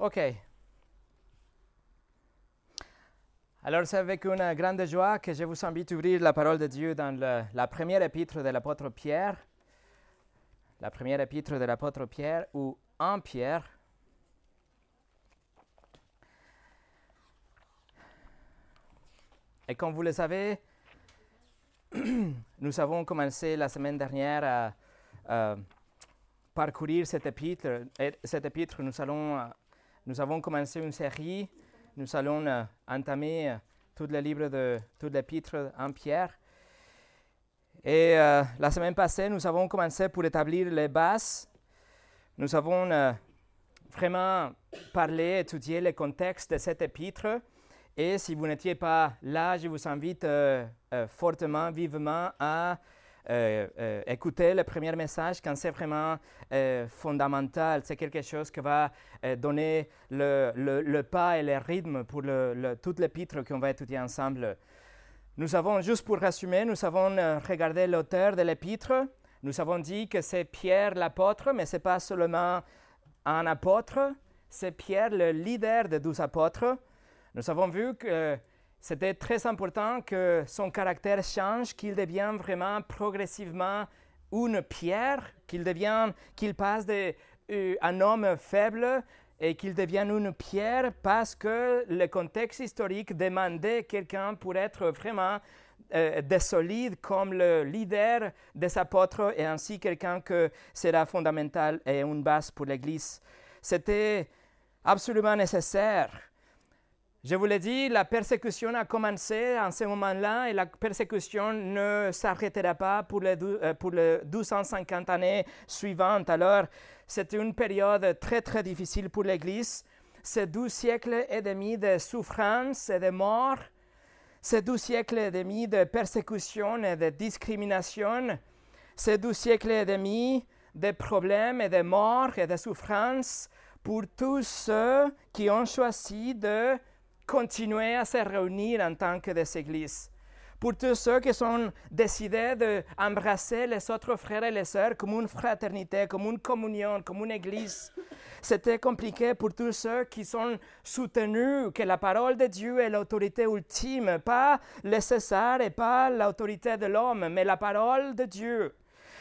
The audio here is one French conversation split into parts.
OK. Alors c'est avec une grande joie que je vous invite à ouvrir la parole de Dieu dans la première épître de l'apôtre Pierre. La première épître de l'apôtre Pierre ou en Pierre. Et comme vous le savez, nous avons commencé la semaine dernière à, parcourir cette épître. Et cette épître, nous, allons, nous avons commencé une série. Nous allons euh, entamer euh, tout le livre de tout l'épître en Pierre. Et euh, la semaine passée, nous avons commencé pour établir les bases. Nous avons vraiment parlé, étudié le contexte de cette épître. Et si vous n'étiez pas là, je vous invite fortement, vivement à euh, euh, écouter le premier message quand c'est vraiment euh, fondamental. C'est quelque chose qui va euh, donner le, pas et le rythme pour le, toute l'épître qu'on va étudier ensemble. Nous avons, juste pour résumer, nous avons regardé l'auteur de l'épître. Nous avons dit que c'est Pierre l'apôtre, mais ce n'est pas seulement un apôtre, c'est Pierre le leader des douze apôtres. Nous avons vu que c'était très important que son caractère change, qu'il devienne vraiment progressivement une pierre, qu'il devienne, passe d'un homme faible et qu'il devienne une pierre parce que le contexte historique demandait quelqu'un pour être vraiment euh, des solides comme le leader des apôtres et ainsi quelqu'un que sera fondamental et une base pour l'Église. C'était absolument nécessaire. Je vous l'ai dit, la persécution a commencé en ce moment-là et la persécution ne s'arrêtera pas pour les, euh, pour les 1250 années suivantes. Alors, c'était une période très, très difficile pour l'Église. Ces douze siècles et demi de souffrance et de mort, ces douze siècles et demi de persécution et de discrimination, ces douze siècles et demi de problèmes et de morts et de souffrances pour tous ceux qui ont choisi de continuer à se réunir en tant que des églises. Pour tous ceux qui sont décidés d'embrasser les autres frères et les sœurs comme une fraternité, comme une communion, comme une église. C'était compliqué pour tous ceux qui sont soutenus que la parole de Dieu est l'autorité ultime, pas le César et pas l'autorité de l'homme, mais la parole de Dieu.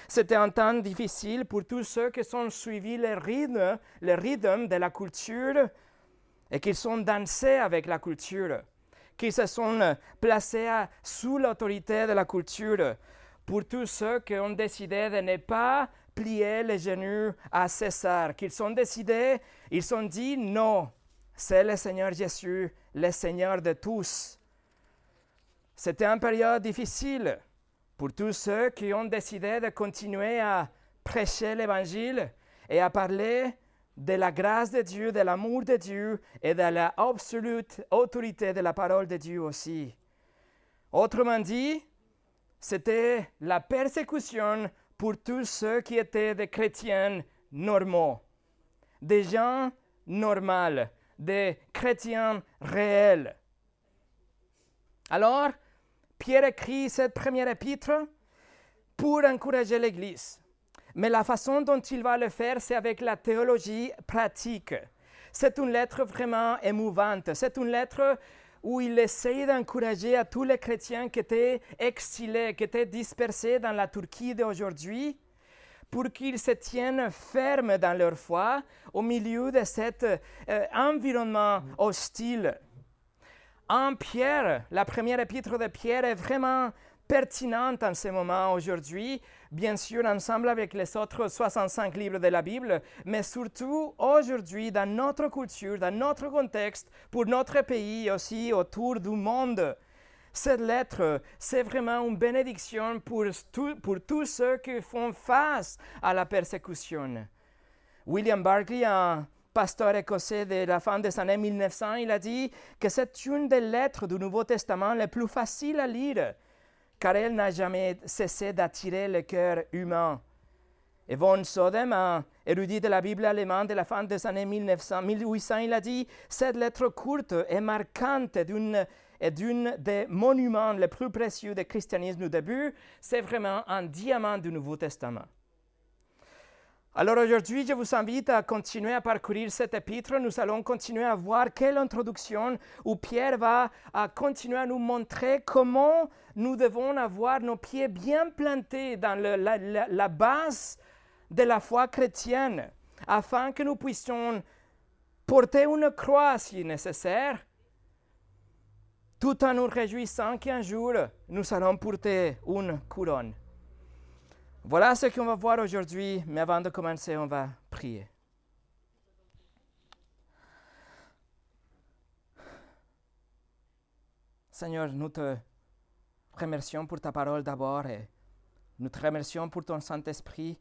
C'était un temps difficile pour tous ceux qui ont suivi le rythme, le rythme de la culture et qui sont dansés avec la culture, qui se sont placés sous l'autorité de la culture. Pour tous ceux qui ont décidé de ne pas plier les genoux à César, qu'ils ont décidé, ils ont dit non, c'est le Seigneur Jésus, le Seigneur de tous. C'était une période difficile pour tous ceux qui ont décidé de continuer à prêcher l'Évangile et à parler de la grâce de Dieu, de l'amour de Dieu et de la absolue autorité de la parole de Dieu aussi. Autrement dit, c'était la persécution pour tous ceux qui étaient des chrétiens normaux, des gens normaux, des chrétiens réels. Alors, Pierre écrit cette première épître pour encourager l'Église. Mais la façon dont il va le faire, c'est avec la théologie pratique. C'est une lettre vraiment émouvante. C'est une lettre où il essaye d'encourager à tous les chrétiens qui étaient exilés, qui étaient dispersés dans la Turquie d'aujourd'hui, pour qu'ils se tiennent fermes dans leur foi au milieu de cet euh, environnement hostile. En Pierre, la première épître de Pierre est vraiment pertinente en ce moment aujourd'hui, bien sûr ensemble avec les autres 65 livres de la Bible, mais surtout aujourd'hui dans notre culture, dans notre contexte, pour notre pays aussi autour du monde. Cette lettre, c'est vraiment une bénédiction pour, tous ceux qui font face à la persécution. William Barclay, un pasteur écossais de la fin des années 1900, il a dit que c'est une des lettres du Nouveau Testament les plus faciles à lire, car elle n'a jamais cessé d'attirer le cœur humain. Et von Sodem, un érudit de la Bible allemande de la fin des années 1900, 1800, il a dit Cette lettre courte et marquante d'une et d'une des monuments les plus précieux du christianisme du début, c'est vraiment un diamant du Nouveau Testament. Alors aujourd'hui, je vous invite à continuer à parcourir cet épître. Nous allons continuer à voir quelle introduction où Pierre va continuer à nous montrer comment nous devons avoir nos pieds bien plantés dans la base de la foi chrétienne, afin que nous puissions porter une croix si nécessaire, tout en nous réjouissant qu'un jour nous allons porter une couronne. Voilà ce qu'on va voir aujourd'hui, mais avant de commencer, on va prier. Seigneur, nous te remercions pour ta parole d'abord et nous te remercions pour ton Saint-Esprit,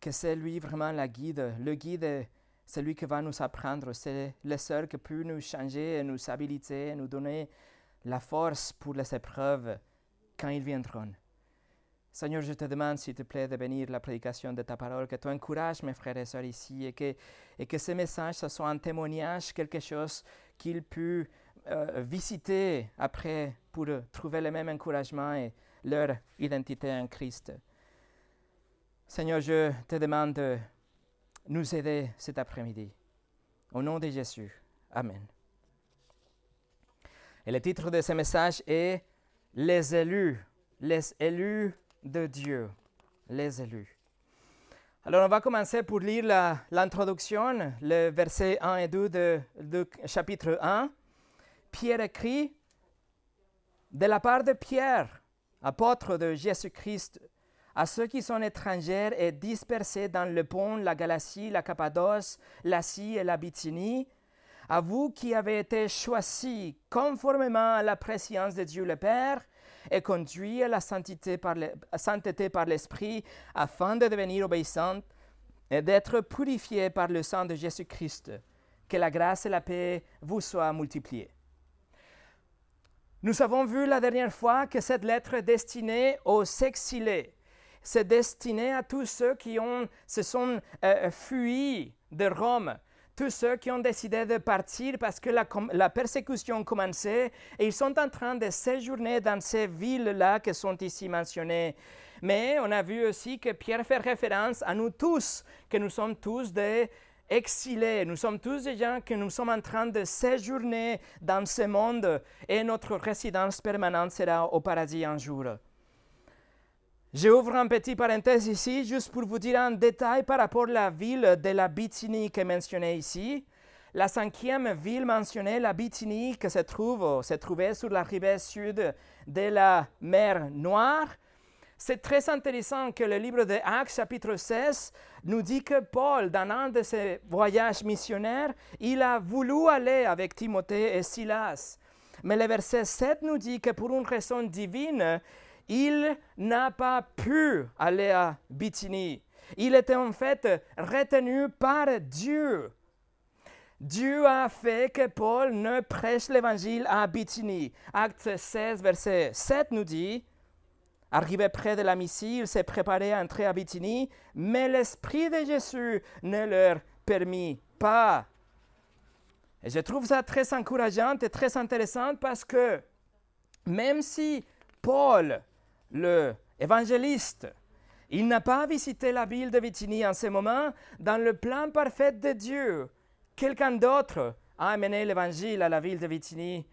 que c'est lui vraiment la guide. Le guide est celui qui va nous apprendre, c'est le seul qui peut nous changer, nous habiliter, nous donner la force pour les épreuves quand ils viendront. Seigneur, je te demande, s'il te plaît, de bénir la prédication de ta parole, que tu encourages mes frères et sœurs ici et que, et que ce message soit un témoignage, quelque chose qu'ils puissent euh, visiter après pour trouver le même encouragement et leur identité en Christ. Seigneur, je te demande de nous aider cet après-midi. Au nom de Jésus. Amen. Et le titre de ce message est Les élus. Les élus de Dieu, les élus. Alors on va commencer pour lire l'introduction, le verset 1 et 2 de, chapitre 1. Pierre écrit, de la part de Pierre, apôtre de Jésus-Christ, à ceux qui sont étrangers et dispersés dans le pont, la Galatie, la Cappadoce, l'Asie et la Bithynie, à vous qui avez été choisis conformément à la préscience de Dieu le Père, et conduit à la sainteté par l'Esprit afin de devenir obéissante et d'être purifié par le sang de Jésus-Christ. Que la grâce et la paix vous soient multipliées. Nous avons vu la dernière fois que cette lettre est destinée aux exilés. C'est destiné à tous ceux qui ont, se sont euh, fuis de Rome tous ceux qui ont décidé de partir parce que la, persécution commençait et ils sont en train de séjourner dans ces villes-là qui sont ici mentionnées. Mais on a vu aussi que Pierre fait référence à nous tous, que nous sommes tous des exilés, nous sommes tous des gens que nous sommes en train de séjourner dans ce monde et notre résidence permanente sera au paradis un jour. J'ouvre un petit parenthèse ici, juste pour vous dire un détail par rapport à la ville de la Bithynie qui est mentionnée ici. La cinquième ville mentionnée, la Bithynie, qui se trouve, se trouvait sur la rive sud de la mer Noire. C'est très intéressant que le livre de Actes, chapitre 16, nous dit que Paul, dans un de ses voyages missionnaires, il a voulu aller avec Timothée et Silas. Mais le verset 7 nous dit que pour une raison divine, il n'a pas pu aller à Bithynie. Il était en fait retenu par Dieu. Dieu a fait que Paul ne prêche l'évangile à Bithynie. Acte 16, verset 7 nous dit Arrivé près de la Mysie, il s'est préparé à entrer à Bithynie, mais l'Esprit de Jésus ne leur permit pas. Et je trouve ça très encourageant et très intéressant parce que même si Paul le évangéliste. Il n'a pas visité la ville de Bithynie en ce moment. Dans le plan parfait de Dieu, quelqu'un d'autre a amené l'évangile à la ville de Bithynie.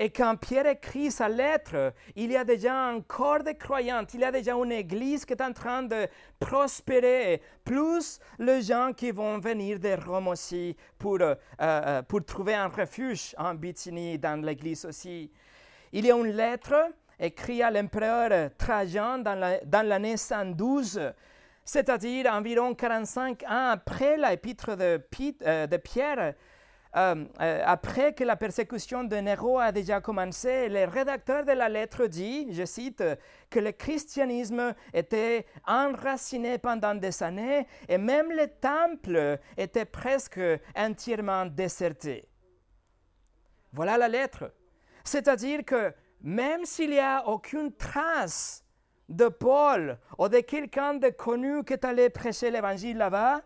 Et quand Pierre écrit sa lettre, il y a déjà un corps de croyants, il y a déjà une église qui est en train de prospérer, plus les gens qui vont venir de Rome aussi pour, euh, euh, pour trouver un refuge en Bithynie, dans l'église aussi. Il y a une lettre écrit à l'empereur Trajan dans l'année 112, c'est-à-dire environ 45 ans après l'épître de, euh, de, Pierre, euh, euh, après que la persécution de Néro a déjà commencé, le rédacteur de la lettre dit, je cite, que le christianisme était enraciné pendant des années et même le temple était presque entièrement déserté. Voilà la lettre. C'est-à-dire que même s'il n'y a aucune trace de Paul ou de quelqu'un de connu qui est allé prêcher l'évangile là-bas,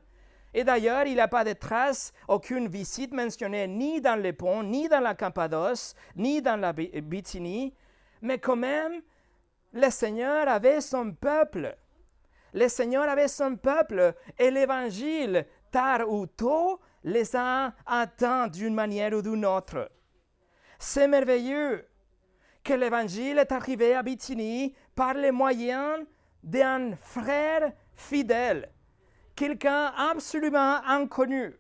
et d'ailleurs, il n'y a pas de trace, aucune visite mentionnée ni dans les ponts, ni dans la Cappadoce, ni dans la Bithynie, mais quand même, le Seigneur avait son peuple. le Seigneur avait son peuple et l'Évangile, tard ou tôt, les a atteints d'une manière ou d'une autre. C'est merveilleux que l'Évangile est arrivé à Bithynie par les moyens d'un frère fidèle, quelqu'un absolument inconnu,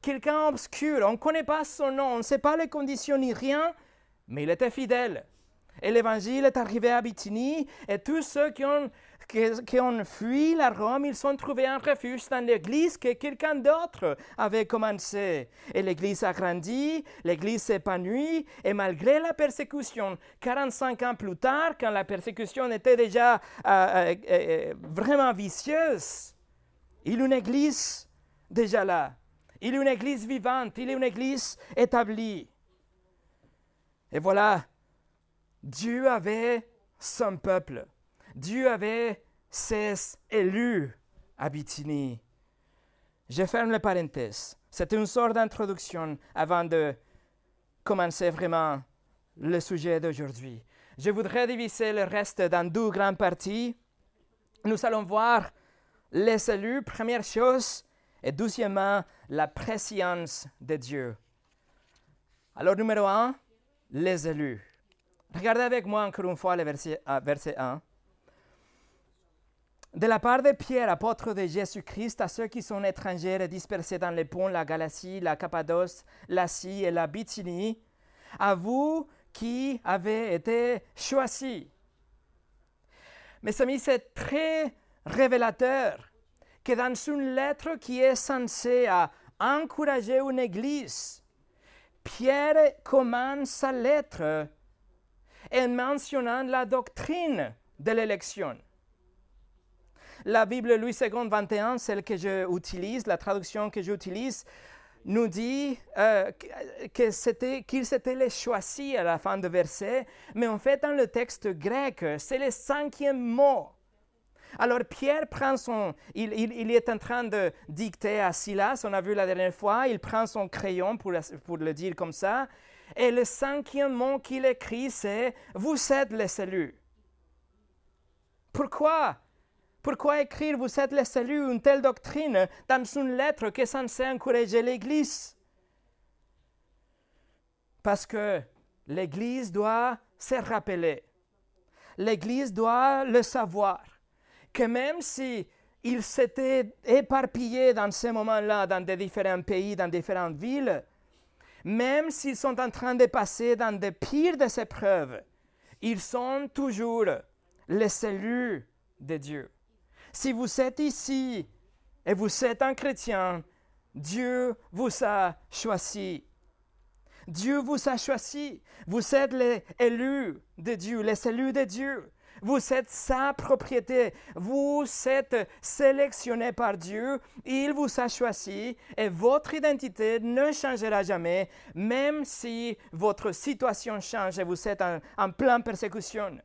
quelqu'un obscur. On ne connaît pas son nom, on ne sait pas les conditions ni rien, mais il était fidèle. Et l'évangile est arrivé à Bithynie et tous ceux qui ont, qui, ont fui la Rome, ils sont trouvés un refuge dans l'église que quelqu'un d'autre avait commencé. Et l'église a grandi, l'église s'épanouit et malgré la persécution, 45 ans plus tard, quand la persécution était déjà euh, euh, euh, vraiment vicieuse, il y a une église déjà là. Il y a une église vivante, il y a une église établie. Et voilà, Dieu avait son peuple. Dieu avait ses élus à Bithynie. Je ferme la parenthèse. C'est une sorte d'introduction avant de commencer vraiment le sujet d'aujourd'hui. Je voudrais diviser le reste dans deux grandes parties. Nous allons voir les élus, première chose, et deuxièmement, la préscience de Dieu. Alors, numéro un, les élus. Regardez avec moi encore une fois le verset, 1. De la part de Pierre, apôtre de Jésus-Christ, à ceux qui sont étrangers et dispersés dans les ponts, la Galatie, la Cappadoce, l'Asie et la Bithynie, à vous qui avez été choisis. Mes amis, c'est très révélateur que dans une lettre qui est censée encourager une église, Pierre commence sa lettre en mentionnant la doctrine de l'élection. La Bible Louis II 21, celle que j'utilise, la traduction que j'utilise, nous dit euh, qu'ils étaient les choisis à la fin du verset, mais en fait, dans le texte grec, c'est le cinquième mot. Alors Pierre prend son, il, il, est en train de dicter à Silas, on a vu la dernière fois, il prend son crayon pour, pour le dire comme ça, et le cinquième mot qu'il écrit, c'est Vous êtes les saluts. Pourquoi Pourquoi écrire Vous êtes les saluts, une telle doctrine, dans une lettre qui est censée encourager l'Église? Parce que l'Église doit se rappeler. L'Église doit le savoir. Que même si il s'était éparpillé dans ce moment-là, dans des différents pays, dans différentes villes, même s'ils sont en train de passer dans de pires des épreuves, ils sont toujours les cellules de Dieu. Si vous êtes ici et vous êtes un chrétien, Dieu vous a choisi. Dieu vous a choisi. Vous êtes les élus de Dieu, les élus de Dieu. Vous êtes sa propriété. Vous êtes sélectionné par Dieu. Il vous a choisi et votre identité ne changera jamais, même si votre situation change et vous êtes en, en pleine persécution.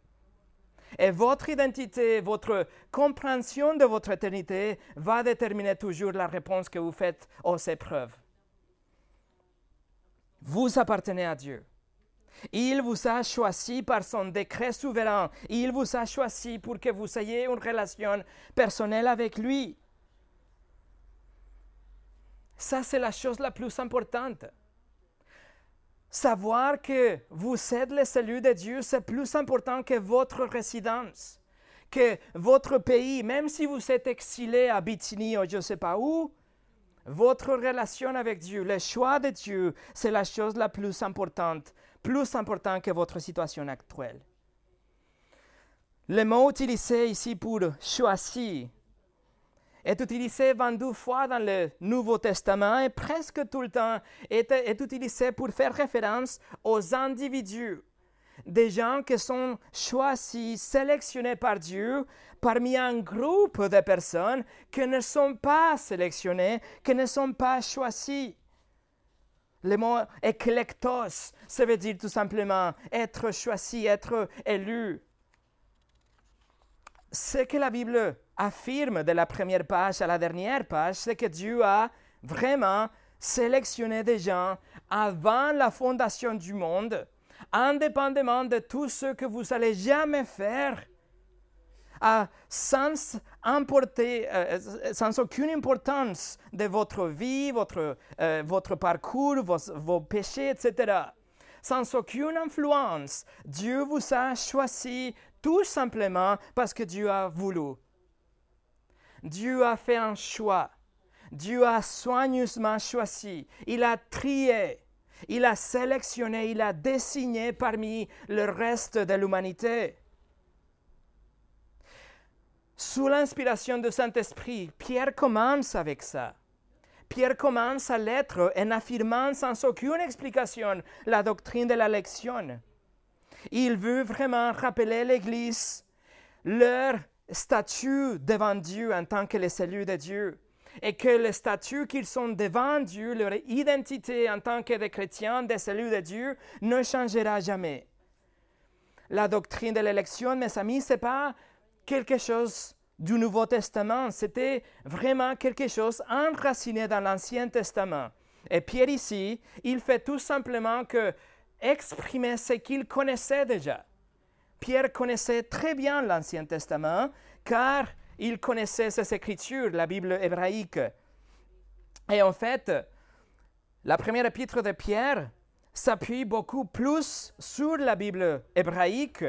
Et votre identité, votre compréhension de votre éternité va déterminer toujours la réponse que vous faites aux épreuves. Vous appartenez à Dieu. Il vous a choisi par son décret souverain. Il vous a choisi pour que vous ayez une relation personnelle avec lui. Ça, c'est la chose la plus importante. Savoir que vous êtes le salut de Dieu, c'est plus important que votre résidence, que votre pays, même si vous êtes exilé à Bithynie ou je ne sais pas où, votre relation avec Dieu, le choix de Dieu, c'est la chose la plus importante plus important que votre situation actuelle. Le mot utilisé ici pour choisir est utilisé 22 fois dans le Nouveau Testament et presque tout le temps est, utilisé pour faire référence aux individus, des gens qui sont choisis, sélectionnés par Dieu parmi un groupe de personnes qui ne sont pas sélectionnées, qui ne sont pas choisis. Le mot éclectos, ça veut dire tout simplement être choisi, être élu. Ce que la Bible affirme de la première page à la dernière page, c'est que Dieu a vraiment sélectionné des gens avant la fondation du monde, indépendamment de tout ce que vous allez jamais faire, sans, importer, euh, sans aucune importance de votre vie, votre, euh, parcours, vos péchés, etc. Sans aucune influence, Dieu vous a choisi tout simplement parce que Dieu a voulu. Dieu a fait un choix. Dieu a soigneusement choisi. Il a trié. Il a sélectionné, il a désigné parmi le reste de l'humanité. Sous l'inspiration du Saint-Esprit, Pierre commence avec ça. Pierre commence sa lettre en affirmant sans aucune explication la doctrine de l'élection. Il veut vraiment rappeler l'Église leur statut devant Dieu en tant que les élus de Dieu et que le statut qu'ils sont devant Dieu, leur identité en tant que des chrétiens, des élus de Dieu, ne changera jamais. La doctrine de l'élection, mes amis, ce n'est pas quelque chose du Nouveau Testament, c'était vraiment quelque chose enraciné dans l'Ancien Testament. Et Pierre ici, il fait tout simplement que exprimer ce qu'il connaissait déjà. Pierre connaissait très bien l'Ancien Testament car il connaissait ces écritures, la Bible hébraïque. Et en fait, la première épître de Pierre s'appuie beaucoup plus sur la Bible hébraïque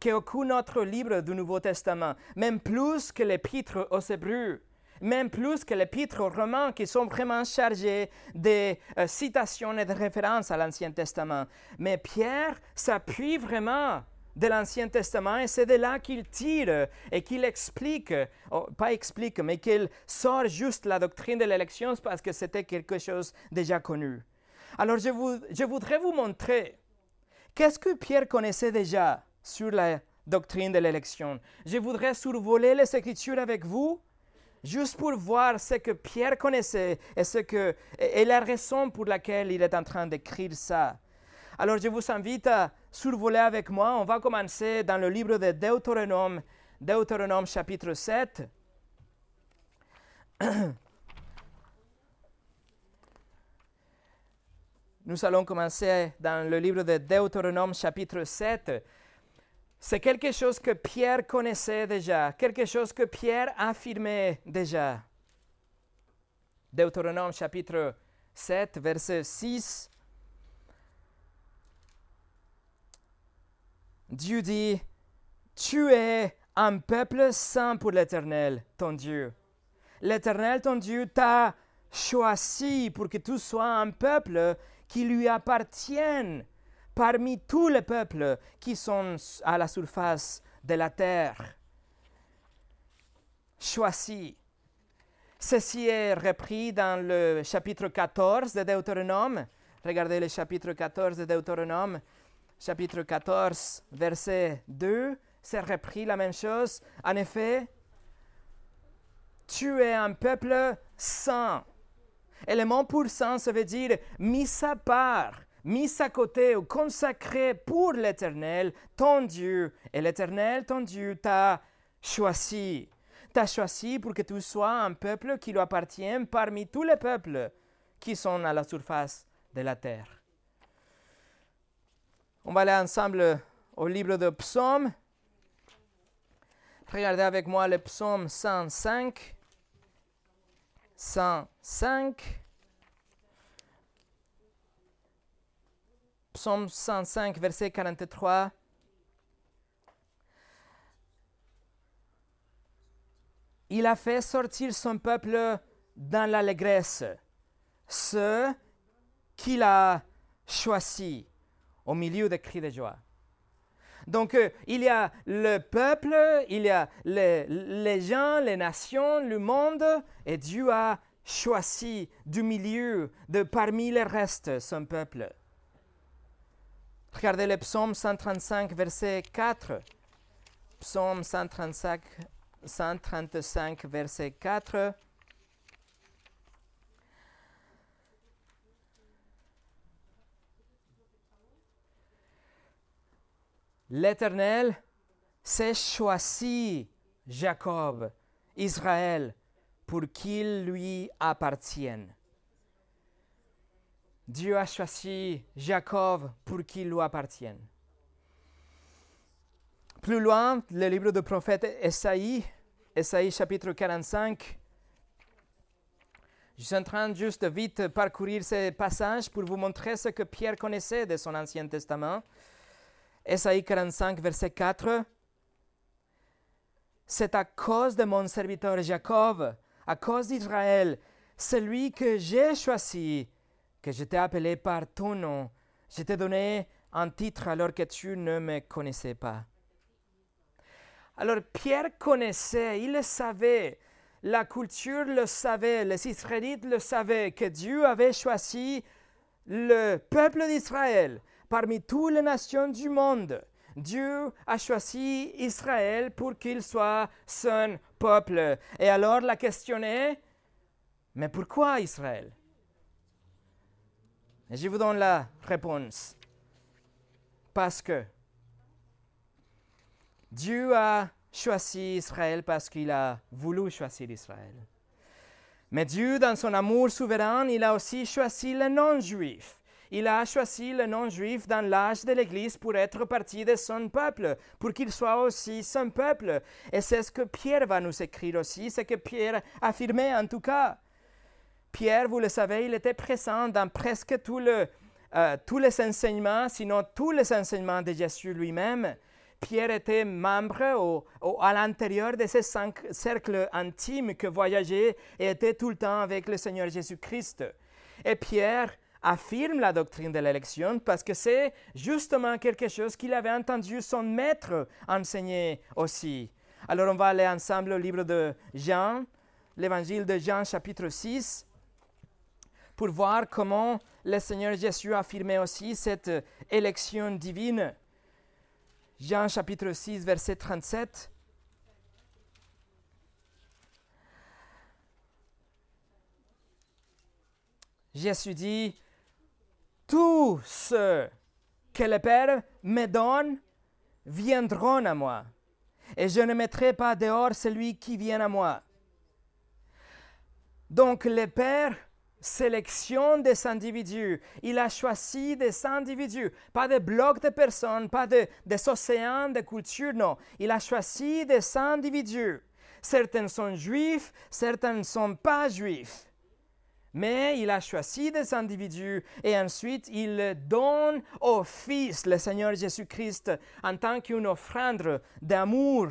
qu'aucun autre livre du Nouveau Testament, même plus que l'épître aux Hébreux, même plus que l'épître aux Romains, qui sont vraiment chargés de euh, citations et de références à l'Ancien Testament. Mais Pierre s'appuie vraiment de l'Ancien Testament et c'est de là qu'il tire et qu'il explique, oh, pas explique, mais qu'il sort juste la doctrine de l'élection parce que c'était quelque chose déjà connu. Alors je, je voudrais vous montrer qu'est-ce que Pierre connaissait déjà sur la doctrine de l'élection. Je voudrais survoler les Écritures avec vous juste pour voir ce que Pierre connaissait et, ce que, et la raison pour laquelle il est en train d'écrire ça. Alors je vous invite à survoler avec moi. On va commencer dans le livre de Deutéronome, Deutéronome chapitre 7. Nous allons commencer dans le livre de Deutéronome chapitre 7. C'est quelque chose que Pierre connaissait déjà, quelque chose que Pierre affirmait déjà. Deutéronome chapitre 7, verset 6 Dieu dit, tu es un peuple saint pour l'Éternel, ton Dieu. L'Éternel, ton Dieu, t'a choisi pour que tu sois un peuple qui lui appartienne parmi tous les peuples qui sont à la surface de la terre. Choisi. Ceci est repris dans le chapitre 14 de Deutéronome. Regardez le chapitre 14 de Deutéronome chapitre 14, verset 2, c'est repris la même chose. En effet, tu es un peuple saint. Et le mot pour saint, ça veut dire mis à part, mis à côté ou consacré pour l'Éternel, ton Dieu. Et l'Éternel, ton Dieu, t'a choisi. T'a choisi pour que tu sois un peuple qui lui appartient parmi tous les peuples qui sont à la surface de la terre. On va aller ensemble au livre de psaumes. Regardez avec moi le psaume 105. 105. Psaume 105, verset 43. Il a fait sortir son peuple dans l'allégresse, ceux qu'il a choisis au milieu des cris de joie. Donc, euh, il y a le peuple, il y a les, gens, les nations, le monde, et Dieu a choisi du milieu, de parmi les restes, son peuple. Regardez le psaume 135, verset 4. Psaume 135, 135 verset 4. L'Éternel s'est choisi Jacob, Israël, pour qu'il lui appartienne. Dieu a choisi Jacob pour qu'il lui appartienne. Plus loin, le livre du prophète Esaïe, Esaïe chapitre 45. Je suis en train juste vite parcourir ces passages pour vous montrer ce que Pierre connaissait de son Ancien Testament. Esaïe 45, verset 4. C'est à cause de mon serviteur Jacob, à cause d'Israël, celui que j'ai choisi, que je t'ai appelé par ton nom. Je t'ai donné un titre alors que tu ne me connaissais pas. Alors Pierre connaissait, il le savait, la culture le savait, les Israélites le savaient, que Dieu avait choisi le peuple d'Israël parmi toutes les nations du monde. Dieu a choisi Israël pour qu'il soit son peuple. Et alors la question est, mais pourquoi Israël? Et je vous donne la réponse. Parce que Dieu a choisi Israël parce qu'il a voulu choisir Israël. Mais Dieu, dans son amour souverain, il a aussi choisi les non-juifs. Il a choisi le non-juif dans l'âge de l'Église pour être partie de son peuple, pour qu'il soit aussi son peuple. Et c'est ce que Pierre va nous écrire aussi, ce que Pierre affirmait en tout cas. Pierre, vous le savez, il était présent dans presque euh, tous les enseignements, sinon tous les enseignements de Jésus lui-même. Pierre était membre à l'intérieur de ces cinq cercles intimes que voyageait et était tout le temps avec le Seigneur Jésus-Christ. Et Pierre affirme la doctrine de l'élection parce que c'est justement quelque chose qu'il avait entendu son maître enseigner aussi. Alors on va aller ensemble au livre de Jean, l'évangile de Jean chapitre 6, pour voir comment le Seigneur Jésus affirmait aussi cette élection divine. Jean chapitre 6, verset 37. Jésus dit, tous ceux que le Père me donne viendront à moi, et je ne mettrai pas dehors celui qui vient à moi. Donc le Père sélectionne des individus. Il a choisi des individus, pas des blocs de personnes, pas des océans de culture, non. Il a choisi des individus. Certains sont juifs, certains ne sont pas juifs. Mais il a choisi des individus et ensuite il donne au Fils, le Seigneur Jésus-Christ, en tant qu'une offrande d'amour.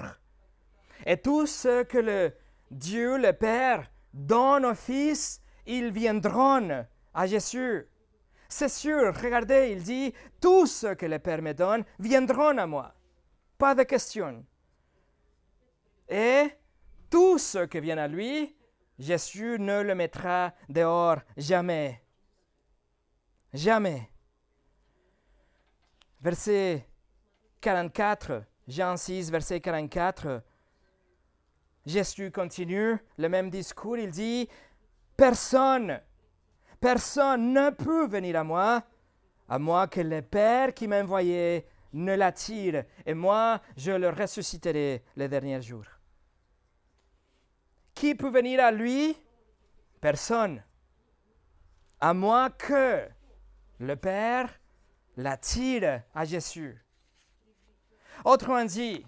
Et tout ce que le Dieu, le Père, donne au Fils, ils viendront à Jésus. C'est sûr, regardez, il dit, tout ce que le Père me donne viendront à moi. Pas de question. Et tout ce qui vient à lui Jésus ne le mettra dehors jamais. Jamais. Verset 44, Jean 6, verset 44. Jésus continue le même discours. Il dit, personne, personne ne peut venir à moi, à moi que le Père qui m'a envoyé ne l'attire, et moi je le ressusciterai le dernier jour. Qui peut venir à lui? Personne. À moins que le Père l'attire à Jésus. Autrement dit,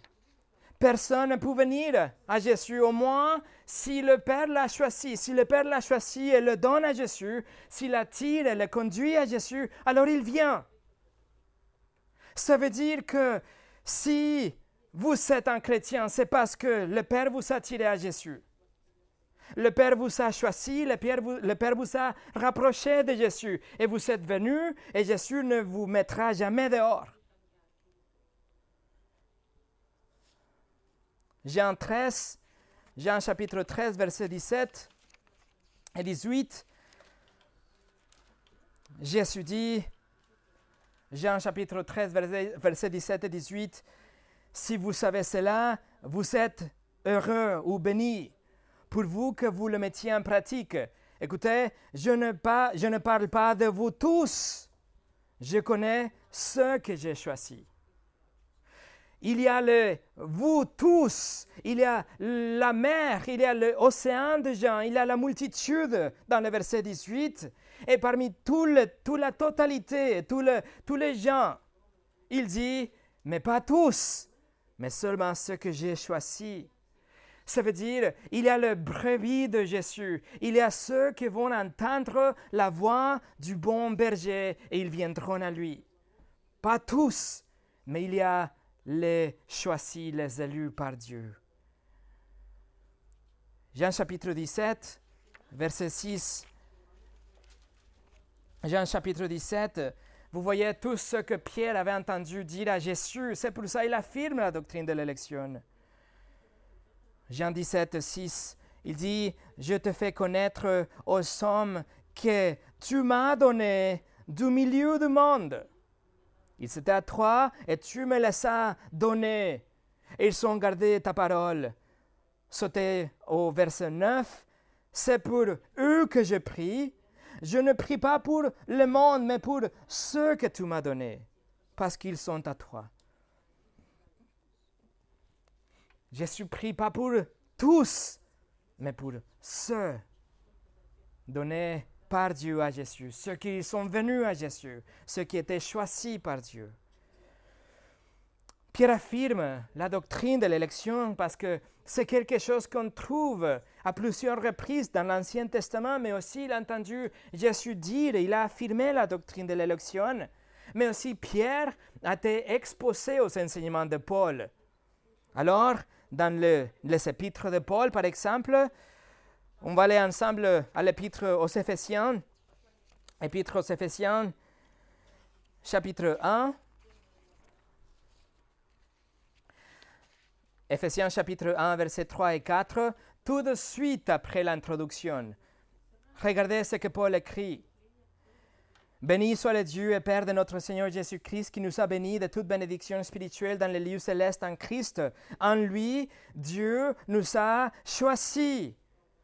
personne ne peut venir à Jésus, au moins si le Père l'a choisi. Si le Père l'a choisi et le donne à Jésus, s'il l'attire et le conduit à Jésus, alors il vient. Ça veut dire que si vous êtes un chrétien, c'est parce que le Père vous a attiré à Jésus. Le Père vous a choisi, le Père, vous, a rapproché de Jésus et vous êtes venu et Jésus ne vous mettra jamais dehors. Jean 13, Jean chapitre 13, verset 17 et 18. Jésus dit, Jean chapitre 13, verset, verset 17 et 18, Si vous savez cela, vous êtes heureux ou bénis pour vous que vous le mettiez en pratique. Écoutez, je ne, parle pas de vous tous. Je connais ceux que j'ai choisis. Il y a le vous tous, il y a la mer, il y a l'océan de gens, il y a la multitude dans le verset 18. Et parmi toute la totalité, tous les gens, il dit, mais pas tous, mais seulement ceux que j'ai choisis. Ça veut dire, il y a le brebis de Jésus. Il y a ceux qui vont entendre la voix du bon berger et ils viendront à lui. Pas tous, mais il y a les choisis, les élus par Dieu. Jean chapitre 17, verset 6. Jean chapitre 17, vous voyez tout ce que Pierre avait entendu dire à Jésus. C'est pour ça qu'il affirme la doctrine de l'élection. Jean 17, 6, il dit, je te fais connaître aux hommes que tu m'as donné du milieu du monde. Ils étaient à toi et tu me laissas donner. Ils ont gardé ta parole. Sauter au verset 9, c'est pour eux que je prie. Je ne prie pas pour le monde, mais pour ceux que tu m'as donnés, parce qu'ils sont à toi. Je suis pas pour tous, mais pour ceux donnés par Dieu à Jésus, ceux qui sont venus à Jésus, ceux qui étaient choisis par Dieu. Pierre affirme la doctrine de l'élection parce que c'est quelque chose qu'on trouve à plusieurs reprises dans l'Ancien Testament, mais aussi il a entendu Jésus dire, il a affirmé la doctrine de l'élection, mais aussi Pierre a été exposé aux enseignements de Paul. Alors, dans le, les épîtres de Paul, par exemple, on va aller ensemble à l'épître aux Éphésiens. Épître aux Éphésiens, chapitre 1. Éphésiens chapitre 1, versets 3 et 4, tout de suite après l'introduction. Regardez ce que Paul écrit. Béni soit le Dieu et Père de notre Seigneur Jésus-Christ qui nous a bénis de toute bénédiction spirituelle dans les lieux célestes en Christ. En lui, Dieu nous a choisis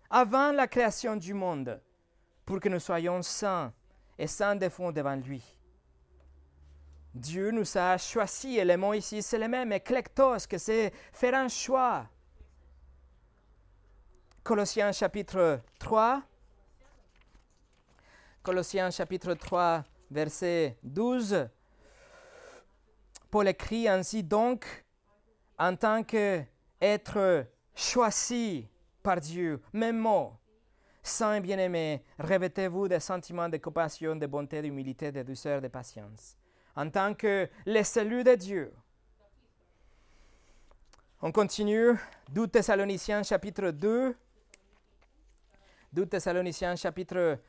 avant la création du monde pour que nous soyons saints et sans défaut devant lui. Dieu nous a choisis et le mot ici c'est le même, éclectos, que c'est faire un choix. Colossiens chapitre 3, Colossiens chapitre 3, verset 12. Paul écrit ainsi donc, en tant qu'être choisi par Dieu, même mot, saint bien-aimé, revêtez-vous des sentiments de compassion, de bonté, d'humilité, de douceur, de patience, en tant que les saluts de Dieu. On continue, 2 Thessaloniciens chapitre 2, 2 Thessaloniciens chapitre 2,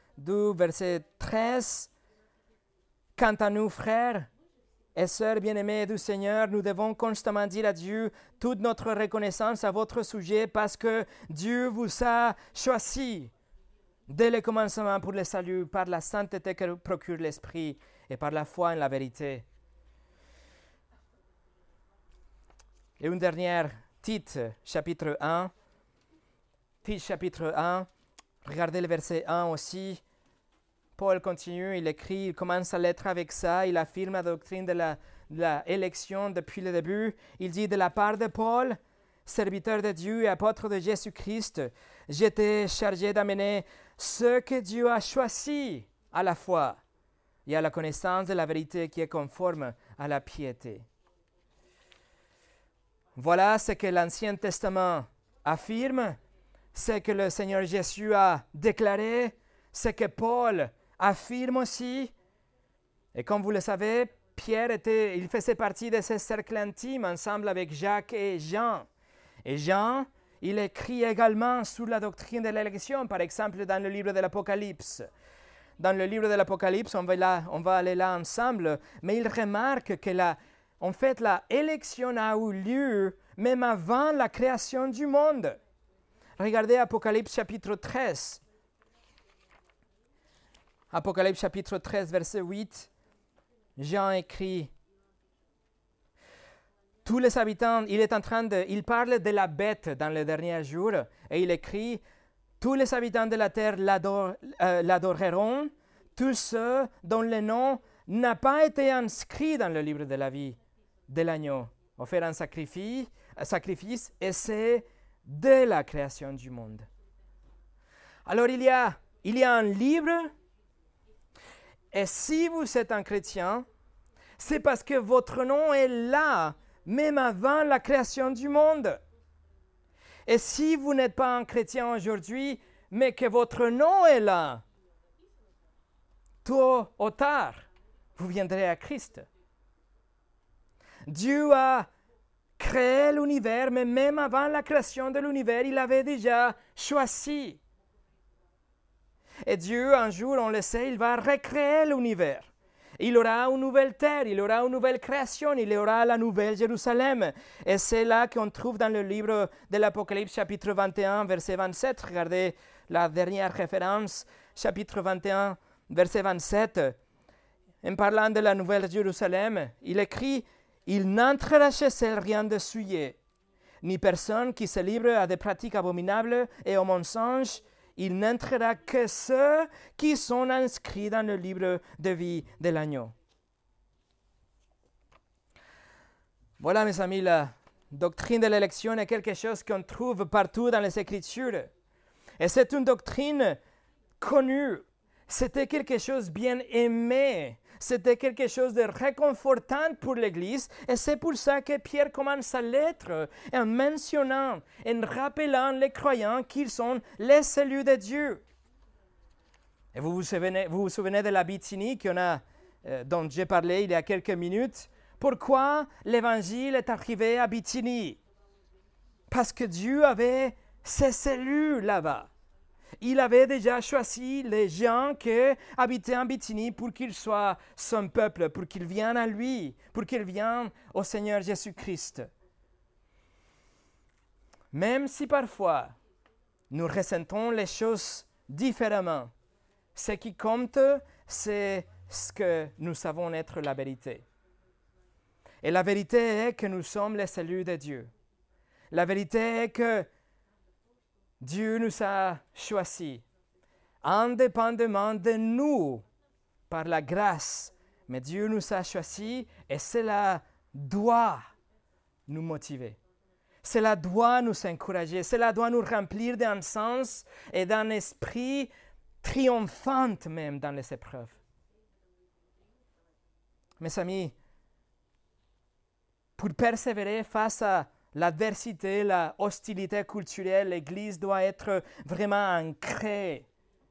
verset 13. Quant à nous, frères et sœurs bien-aimés du Seigneur, nous devons constamment dire à Dieu toute notre reconnaissance à votre sujet parce que Dieu vous a choisi dès le commencement pour le salut par la sainteté que procure l'Esprit et par la foi en la vérité. Et une dernière, Tite, chapitre 1. Tite, chapitre 1. Regardez le verset 1 aussi. Paul continue, il écrit, il commence sa lettre avec ça, il affirme la doctrine de la, élection depuis le début. Il dit de la part de Paul, serviteur de Dieu et apôtre de Jésus-Christ, j'étais chargé d'amener ce que Dieu a choisi à la foi et à la connaissance de la vérité qui est conforme à la piété. Voilà ce que l'Ancien Testament affirme, ce que le Seigneur Jésus a déclaré, ce que Paul affirme aussi, et comme vous le savez, Pierre était, il faisait partie de ce cercle intime ensemble avec Jacques et Jean. Et Jean, il écrit également sur la doctrine de l'élection, par exemple dans le livre de l'Apocalypse. Dans le livre de l'Apocalypse, on, va là, on va aller là ensemble, mais il remarque que la, en fait, la élection a eu lieu même avant la création du monde. Regardez Apocalypse chapitre 13. Apocalypse chapitre 13, verset 8, Jean écrit, tous les habitants, il est en train de, il parle de la bête dans les derniers jours, et il écrit, tous les habitants de la terre euh, l'adoreront, tous ceux dont le nom n'a pas été inscrit dans le livre de la vie de l'agneau, offert un sacrifice, sacrifice et c'est de la création du monde. Alors il y a, il y a un livre et si vous êtes un chrétien, c'est parce que votre nom est là même avant la création du monde. Et si vous n'êtes pas un chrétien aujourd'hui, mais que votre nom est là, tôt ou tard, vous viendrez à Christ. Dieu a créé l'univers, mais même avant la création de l'univers, il avait déjà choisi. Et Dieu, un jour, on le sait, il va recréer l'univers. Il aura une nouvelle terre, il aura une nouvelle création, il aura la nouvelle Jérusalem. Et c'est là qu'on trouve dans le livre de l'Apocalypse chapitre 21, verset 27. Regardez la dernière référence, chapitre 21, verset 27. En parlant de la nouvelle Jérusalem, il écrit Il n'entrera chez elle rien de souillé, ni personne qui se livre à des pratiques abominables et au mensonge, il n'entrera que ceux qui sont inscrits dans le livre de vie de l'agneau. Voilà, mes amis, la doctrine de l'élection est quelque chose qu'on trouve partout dans les Écritures. Et c'est une doctrine connue. C'était quelque chose bien aimé. C'était quelque chose de réconfortant pour l'Église et c'est pour ça que Pierre commence sa lettre en mentionnant, en rappelant les croyants qu'ils sont les élus de Dieu. Et vous vous souvenez, de la Bithynie euh, dont j'ai parlé il y a quelques minutes. Pourquoi l'Évangile est arrivé à Bithynie? Parce que Dieu avait ses élus là-bas il avait déjà choisi les gens qui habitaient en Bithynie pour qu'ils soient son peuple, pour qu'ils viennent à lui, pour qu'ils viennent au Seigneur Jésus-Christ. Même si parfois nous ressentons les choses différemment, ce qui compte, c'est ce que nous savons être la vérité. Et la vérité est que nous sommes les saluts de Dieu. La vérité est que Dieu nous a choisis, indépendamment de nous, par la grâce. Mais Dieu nous a choisis et cela doit nous motiver. Cela doit nous encourager. Cela doit nous remplir d'un sens et d'un esprit triomphant même dans les épreuves. Mes amis, pour persévérer face à l'adversité, la hostilité culturelle, l'Église doit être vraiment ancrée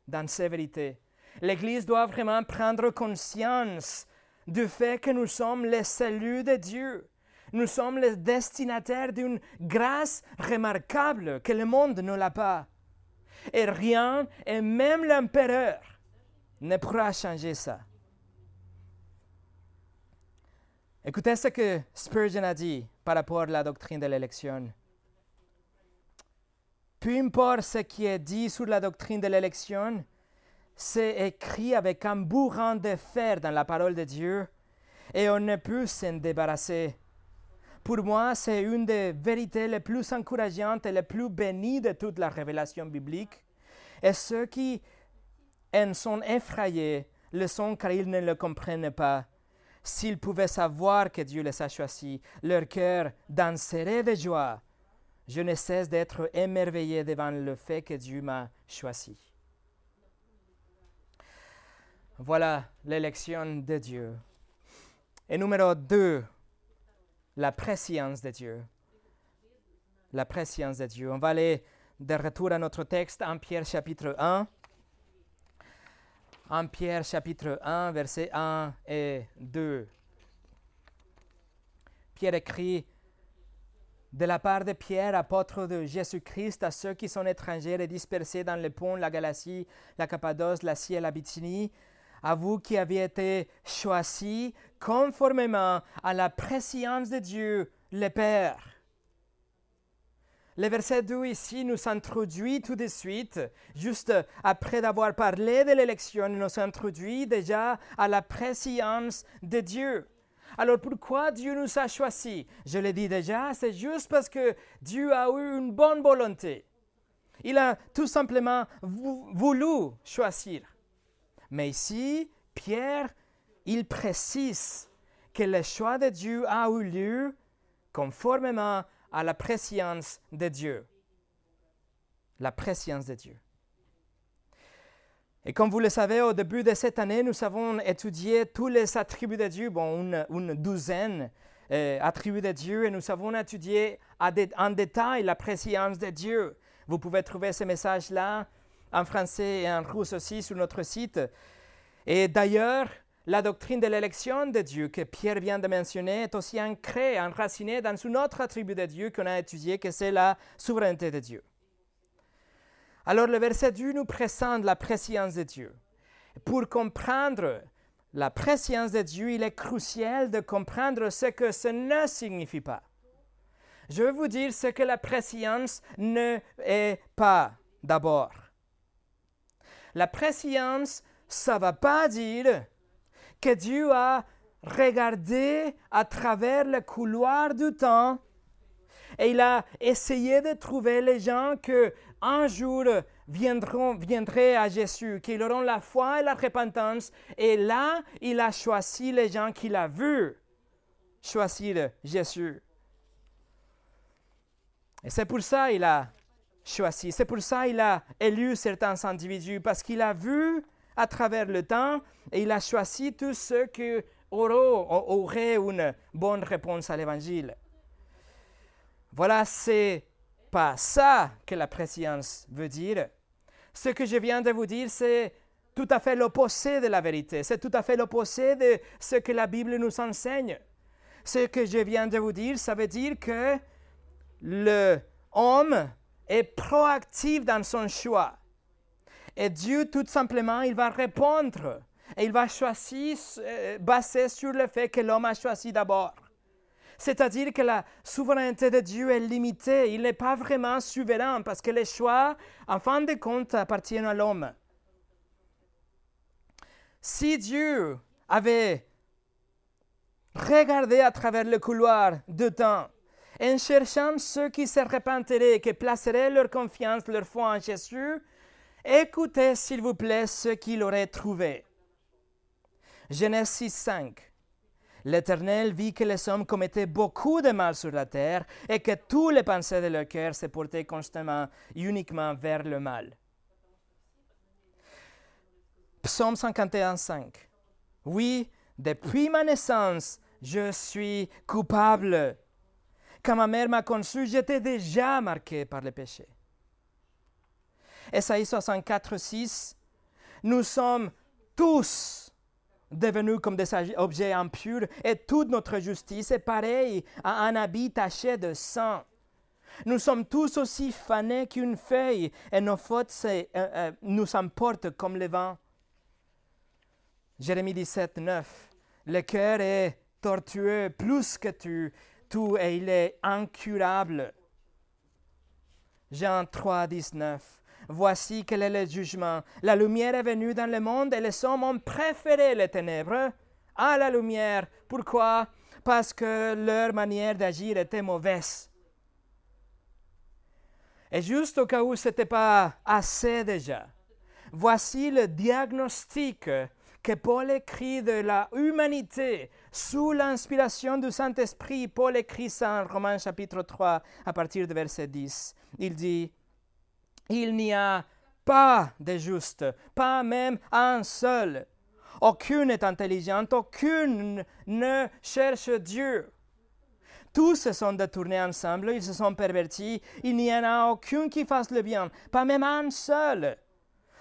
dans ces vérités. L'Église doit vraiment prendre conscience du fait que nous sommes les saluts de Dieu. Nous sommes les destinataires d'une grâce remarquable que le monde ne l'a pas. Et rien, et même l'empereur, ne pourra changer ça. Écoutez ce que Spurgeon a dit par rapport à la doctrine de l'élection. Peu importe ce qui est dit sur la doctrine de l'élection, c'est écrit avec un bourrin de fer dans la parole de Dieu et on ne peut s'en débarrasser. Pour moi, c'est une des vérités les plus encourageantes et les plus bénies de toute la révélation biblique. Et ceux qui en sont effrayés le sont car ils ne le comprennent pas. S'ils pouvaient savoir que Dieu les a choisis, leur cœur danserait de joie. Je ne cesse d'être émerveillé devant le fait que Dieu m'a choisi. Voilà l'élection de Dieu. Et numéro 2, la préscience de Dieu. La préscience de Dieu. On va aller de retour à notre texte en Pierre chapitre 1 en Pierre chapitre 1, versets 1 et 2. Pierre écrit de la part de Pierre, apôtre de Jésus-Christ, à ceux qui sont étrangers et dispersés dans les ponts, la Galatie, la Cappadoce, la Cie et la Bithynie, à vous qui avez été choisis conformément à la préscience de Dieu, le Père le verset 2 ici nous introduit tout de suite, juste après d'avoir parlé de l'élection, nous introduit déjà à la préscience de Dieu. Alors pourquoi Dieu nous a choisis? Je l'ai dit déjà, c'est juste parce que Dieu a eu une bonne volonté. Il a tout simplement voulu choisir. Mais ici, Pierre, il précise que le choix de Dieu a eu lieu conformément à la préscience de Dieu. La préscience de Dieu. Et comme vous le savez, au début de cette année, nous avons étudié tous les attributs de Dieu, bon, une, douzaine, euh, attributs de Dieu et nous avons étudié en détail la préscience de Dieu. Vous pouvez trouver ces messages-là en français et en russe aussi sur notre site. Et d'ailleurs, la doctrine de l'élection de Dieu que Pierre vient de mentionner est aussi ancrée, enracinée dans un autre attribut de Dieu qu'on a étudié, que c'est la souveraineté de Dieu. Alors le verset 2 nous présente la préscience de Dieu. Pour comprendre la préscience de Dieu, il est crucial de comprendre ce que ce ne signifie pas. Je vais vous dire ce que la préscience ne est pas d'abord. La préscience, ça ne va pas dire que Dieu a regardé à travers le couloir du temps et il a essayé de trouver les gens que un jour viendront, viendraient à Jésus, qu'ils auront la foi et la repentance. Et là, il a choisi les gens qu'il a vus choisir Jésus. Et c'est pour ça qu'il a choisi, c'est pour ça qu'il a élu certains individus, parce qu'il a vu à travers le temps et il a choisi tous ceux qui auraient une bonne réponse à l'Évangile. Voilà, c'est pas ça que la préscience veut dire. Ce que je viens de vous dire, c'est tout à fait l'opposé de la vérité. C'est tout à fait l'opposé de ce que la Bible nous enseigne. Ce que je viens de vous dire, ça veut dire que l'homme est proactif dans son choix. Et Dieu, tout simplement, il va répondre. Et il va choisir, euh, basé sur le fait que l'homme a choisi d'abord. C'est-à-dire que la souveraineté de Dieu est limitée. Il n'est pas vraiment souverain parce que les choix, en fin de compte, appartiennent à l'homme. Si Dieu avait regardé à travers le couloir de temps, en cherchant ceux qui se repentiraient, qui placeraient leur confiance, leur foi en Jésus, Écoutez, s'il vous plaît, ce qu'il aurait trouvé. Genèse 6, 5. L'Éternel vit que les hommes commettaient beaucoup de mal sur la terre et que tous les pensées de leur cœur se portaient constamment, uniquement vers le mal. Psaume 51, 5. Oui, depuis ma naissance, je suis coupable. Quand ma mère m'a conçu, j'étais déjà marqué par le péché. Esaïe 64, 6, nous sommes tous devenus comme des objets impurs et toute notre justice est pareille à un habit taché de sang. Nous sommes tous aussi fanés qu'une feuille et nos fautes euh, euh, nous emportent comme le vent. Jérémie 17, 9. Le cœur est tortueux plus que tu, tout et il est incurable. Jean 3, 19. Voici quel est le jugement. La lumière est venue dans le monde et les hommes ont préféré les ténèbres à la lumière. Pourquoi? Parce que leur manière d'agir était mauvaise. Et juste au cas où ce n'était pas assez déjà, voici le diagnostic que Paul écrit de la humanité sous l'inspiration du Saint-Esprit. Paul écrit ça en Romains chapitre 3 à partir du verset 10. Il dit, il n'y a pas de juste, pas même un seul. Aucune est intelligente, aucune ne cherche Dieu. Tous se sont détournés ensemble, ils se sont pervertis, il n'y en a aucun qui fasse le bien, pas même un seul.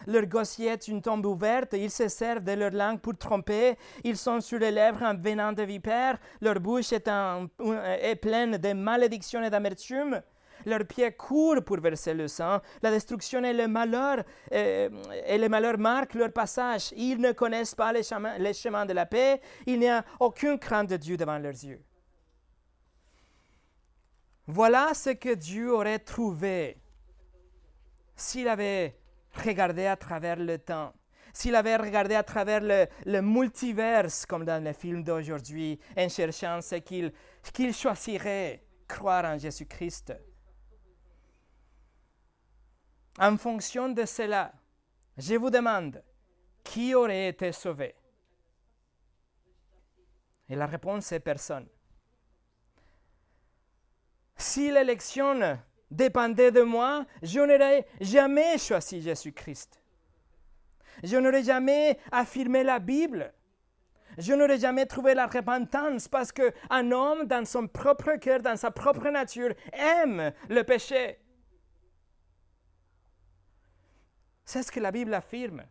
Leur gossier est une tombe ouverte, ils se servent de leur langue pour tromper, ils sont sur les lèvres un venin de vipère, leur bouche est, est pleine de malédictions et d'amertume leurs pieds courent pour verser le sang. La destruction et le malheur, euh, et le malheur marquent leur passage. Ils ne connaissent pas les chemins, les chemins de la paix. Il n'y a aucune crainte de Dieu devant leurs yeux. Voilà ce que Dieu aurait trouvé s'il avait regardé à travers le temps, s'il avait regardé à travers le, le multiverse, comme dans les films d'aujourd'hui, en cherchant ce qu'il qu'il choisirait, croire en Jésus-Christ. En fonction de cela, je vous demande, qui aurait été sauvé? Et la réponse est personne. Si l'élection dépendait de moi, je n'aurais jamais choisi Jésus-Christ. Je n'aurais jamais affirmé la Bible. je n'aurais jamais trouvé la repentance parce qu'un homme, dans son propre cœur, dans sa propre nature, aime le péché. C'est ce que la Bible affirme.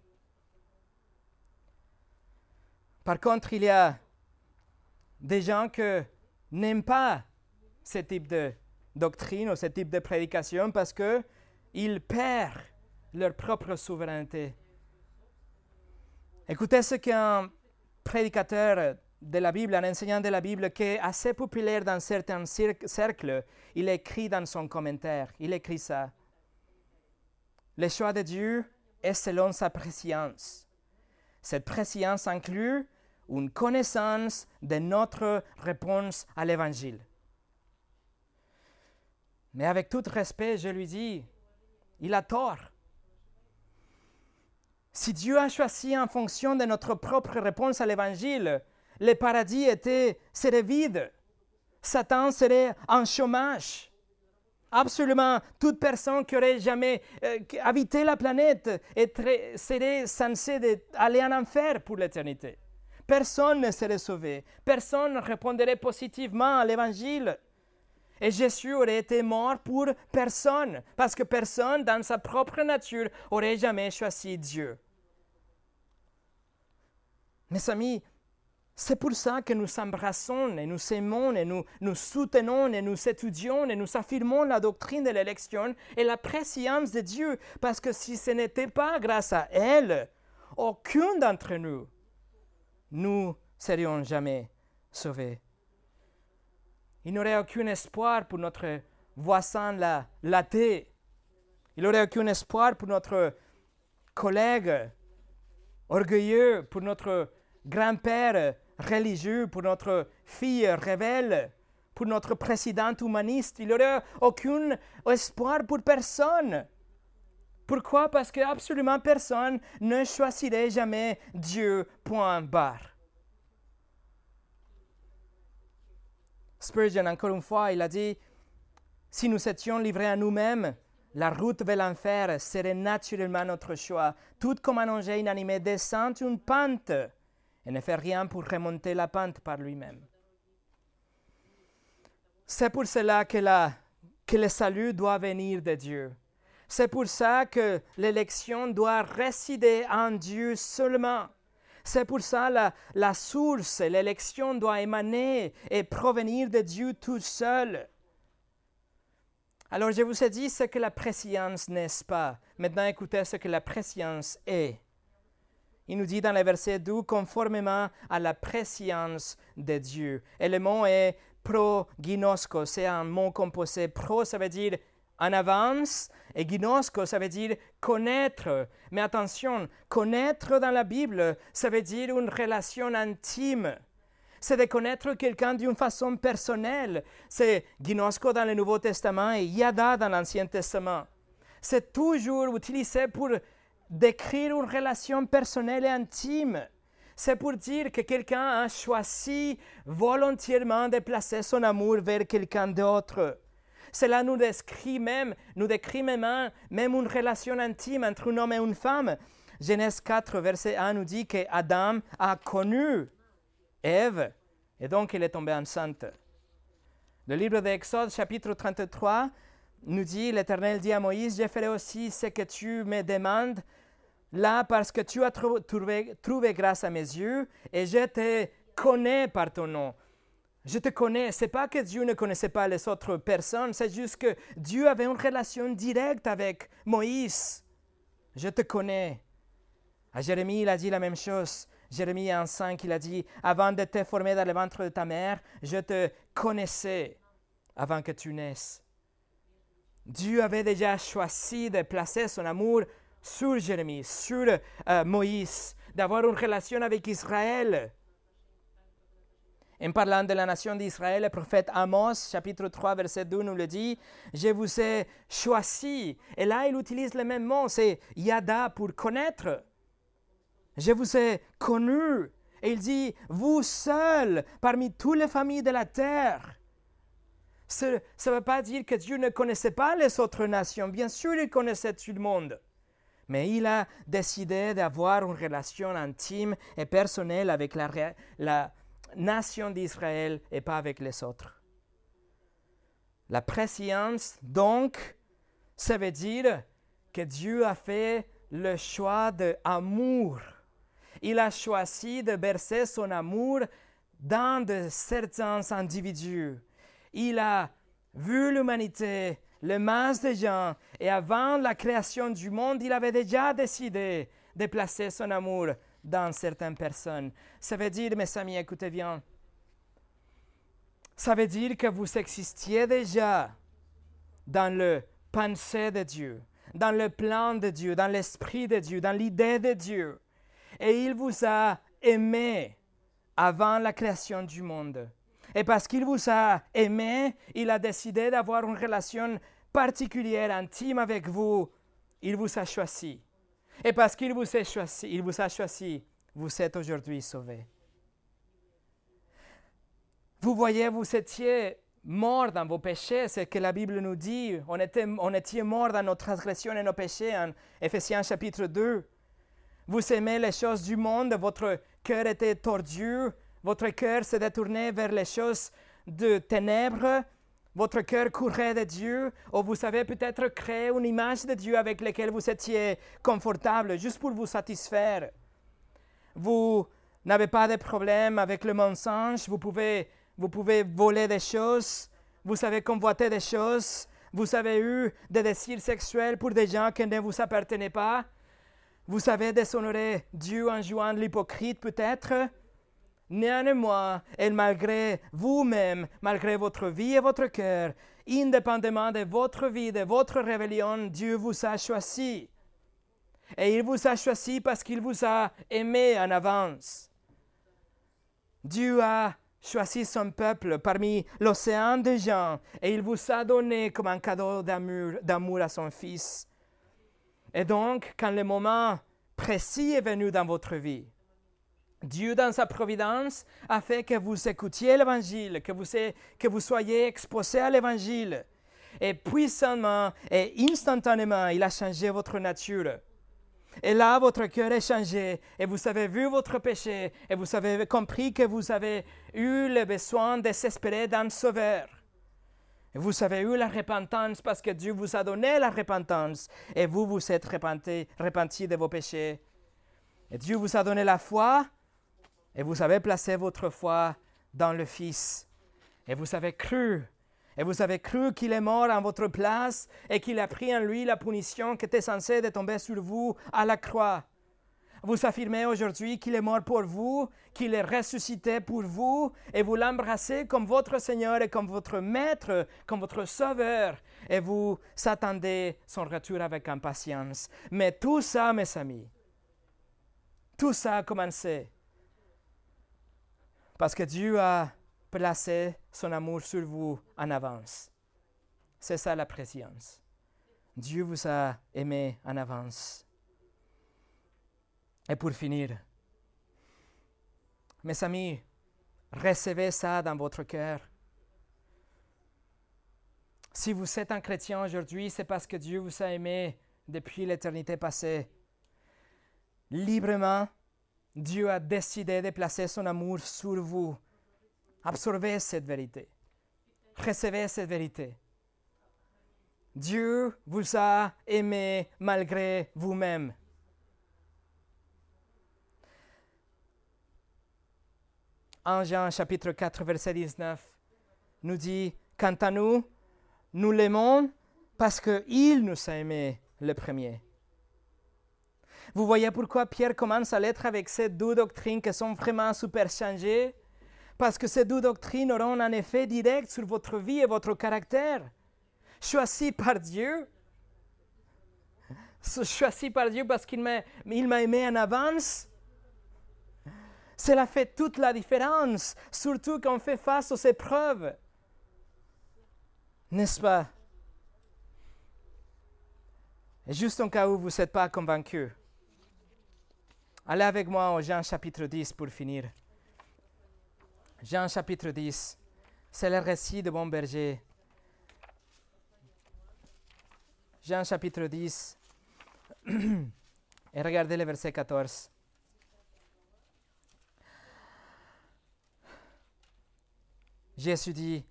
Par contre, il y a des gens qui n'aiment pas ce type de doctrine ou ce type de prédication parce qu'ils perdent leur propre souveraineté. Écoutez ce qu'un prédicateur de la Bible, un enseignant de la Bible qui est assez populaire dans certains cercles, il écrit dans son commentaire, il écrit ça. Le choix de Dieu est selon sa préscience. Cette préscience inclut une connaissance de notre réponse à l'Évangile. Mais avec tout respect, je lui dis, il a tort. Si Dieu a choisi en fonction de notre propre réponse à l'Évangile, le paradis serait vide. Satan serait en chômage. Absolument toute personne qui aurait jamais euh, habité la planète serait censée aller en enfer pour l'éternité. Personne ne serait sauvé. Personne ne répondrait positivement à l'Évangile. Et Jésus aurait été mort pour personne, parce que personne dans sa propre nature aurait jamais choisi Dieu. Mes amis, c'est pour ça que nous embrassons et nous aimons et nous, soutenons et nous étudions et nous affirmons la doctrine de l'élection et la préscience de Dieu, parce que si ce n'était pas grâce à elle, aucun d'entre nous, nous serions jamais sauvés. Il n'aurait aucun espoir pour notre voisin la, l'athée. Il n'aurait aucun espoir pour notre collègue orgueilleux, pour notre grand-père religieux, pour notre fille rebelle, pour notre président humaniste. Il n'aurait aucun espoir pour personne. Pourquoi? Parce que absolument personne ne choisirait jamais Dieu, point barre. Spurgeon, encore une fois, il a dit, si nous étions livrés à nous-mêmes, la route vers l'enfer serait naturellement notre choix. Tout comme un engin inanimé descend une pente et ne fait rien pour remonter la pente par lui-même. C'est pour cela que, le salut doit venir de Dieu. C'est pour ça que l'élection doit résider en Dieu seulement. C'est pour ça la, la source, l'élection doit émaner et provenir de Dieu tout seul. Alors je vous ai dit ce que la préscience n'est pas? Maintenant écoutez ce que la préscience est. Il nous dit dans le verset 2, conformément à la préscience de Dieu. Et le mot est pro-ginosco, c'est un mot composé. Pro, ça veut dire en avance, et ginosco, ça veut dire connaître. Mais attention, connaître dans la Bible, ça veut dire une relation intime. C'est de connaître quelqu'un d'une façon personnelle. C'est ginosco dans le Nouveau Testament et yada dans l'Ancien Testament. C'est toujours utilisé pour décrire une relation personnelle et intime. C'est pour dire que quelqu'un a choisi volontairement de placer son amour vers quelqu'un d'autre. Cela nous décrit même, nous décrit même, même une relation intime entre un homme et une femme. Genèse 4, verset 1 nous dit que Adam a connu Ève et donc elle est tombée enceinte. Le livre d'Exode, chapitre 33, nous dit, l'Éternel dit à Moïse, je ferai aussi ce que tu me demandes là parce que tu as trouvé, grâce à mes yeux et je te connais par ton nom. Je te connais. C'est pas que Dieu ne connaissait pas les autres personnes, c'est juste que Dieu avait une relation directe avec Moïse. Je te connais. À Jérémie, il a dit la même chose. Jérémie 1,5, il a dit Avant de te former dans le ventre de ta mère, je te connaissais avant que tu naisses. Dieu avait déjà choisi de placer son amour sur Jérémie, sur euh, Moïse, d'avoir une relation avec Israël. En parlant de la nation d'Israël, le prophète Amos, chapitre 3, verset 2, nous le dit, Je vous ai choisi. Et là, il utilise le même mot, c'est yada pour connaître. Je vous ai connu. Et il dit, vous seul, parmi toutes les familles de la terre. Ça ne veut pas dire que Dieu ne connaissait pas les autres nations. Bien sûr, il connaissait tout le monde. Mais il a décidé d'avoir une relation intime et personnelle avec la, nation d'Israël et pas avec les autres. La préscience, donc, ça veut dire que Dieu a fait le choix d'amour. Il a choisi de verser son amour dans de certains individus. Il a vu l'humanité, le masse de gens, et avant la création du monde, il avait déjà décidé de placer son amour dans certaines personnes. Ça veut dire, mes amis, écoutez bien, ça veut dire que vous existiez déjà dans le pensée de Dieu, dans le plan de Dieu, dans l'esprit de Dieu, dans l'idée de Dieu. Et il vous a aimé avant la création du monde. Et parce qu'il vous a aimé, il a décidé d'avoir une relation particulière, intime avec vous. Il vous a choisi. Et parce qu'il vous a choisi, il vous vous êtes aujourd'hui sauvés. Vous voyez, vous étiez morts dans vos péchés, c'est ce que la Bible nous dit. On était, on était morts dans nos transgressions et nos péchés en Éphésiens chapitre 2. Vous aimez les choses du monde, votre cœur était tordu, votre cœur s'est détourné vers les choses de ténèbres, votre cœur courait de Dieu, ou vous avez peut-être créé une image de Dieu avec laquelle vous étiez confortable, juste pour vous satisfaire. Vous n'avez pas de problème avec le mensonge, vous pouvez, vous pouvez voler des choses, vous savez convoiter des choses, vous avez eu des désirs sexuels pour des gens qui ne vous appartenaient pas, vous savez déshonorer Dieu en jouant l'hypocrite peut-être, Néanmoins, et malgré vous-même, malgré votre vie et votre cœur, indépendamment de votre vie, de votre rébellion, Dieu vous a choisi. Et il vous a choisi parce qu'il vous a aimé en avance. Dieu a choisi son peuple parmi l'océan des gens et il vous a donné comme un cadeau d'amour à son Fils. Et donc, quand le moment précis est venu dans votre vie, Dieu, dans sa providence, a fait que vous écoutiez l'Évangile, que vous, soyez exposés à l'Évangile. Et puissamment et instantanément, il a changé votre nature. Et là, votre cœur est changé et vous avez vu votre péché et vous avez compris que vous avez eu le besoin désespéré d'un sauveur. Et vous avez eu la repentance parce que Dieu vous a donné la repentance et vous vous êtes repenti, repenti de vos péchés. Et Dieu vous a donné la foi et vous avez placé votre foi dans le Fils. Et vous avez cru. Et vous avez cru qu'il est mort en votre place et qu'il a pris en lui la punition qui était censée de tomber sur vous à la croix. Vous affirmez aujourd'hui qu'il est mort pour vous, qu'il est ressuscité pour vous, et vous l'embrassez comme votre Seigneur et comme votre Maître, comme votre Sauveur, et vous attendez son retour avec impatience. Mais tout ça, mes amis, tout ça a commencé parce que Dieu a placé son amour sur vous en avance. C'est ça la préscience. Dieu vous a aimé en avance. Et pour finir, mes amis, recevez ça dans votre cœur. Si vous êtes un chrétien aujourd'hui, c'est parce que Dieu vous a aimé depuis l'éternité passée. Librement, Dieu a décidé de placer son amour sur vous. Absorbez cette vérité. Recevez cette vérité. Dieu vous a aimé malgré vous-même. En Jean chapitre 4, verset 19, nous dit, quant à nous, nous l'aimons parce qu'il nous a aimés le premier. Vous voyez pourquoi Pierre commence à l'être avec ces deux doctrines qui sont vraiment super changées? Parce que ces deux doctrines auront un effet direct sur votre vie et votre caractère. Choisi par Dieu, choisi par Dieu parce qu'il m'a, aimé en avance. Cela fait toute la différence, surtout quand on fait face aux épreuves. N'est-ce pas? Juste en cas où vous n'êtes pas convaincu, Allez avec moi au Jean chapitre 10 pour finir. Jean chapitre 10, c'est le récit de bon berger. Jean chapitre 10, Et regardez le verset 14. Jésus dit,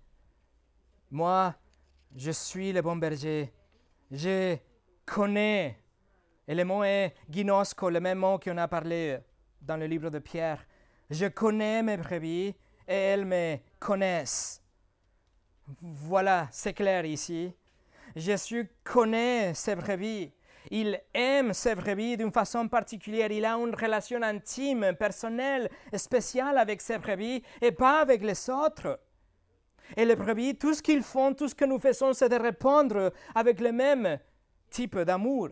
moi, je suis le bon berger. Je connais. Et le mot est ginosco, le même mot qu'on a parlé dans le livre de Pierre. Je connais mes brebis et elles me connaissent. Voilà, c'est clair ici. Jésus connaît ses brebis. Il aime ses brebis d'une façon particulière. Il a une relation intime, personnelle, spéciale avec ses brebis et pas avec les autres. Et les brebis, tout ce qu'ils font, tout ce que nous faisons, c'est de répondre avec le même type d'amour.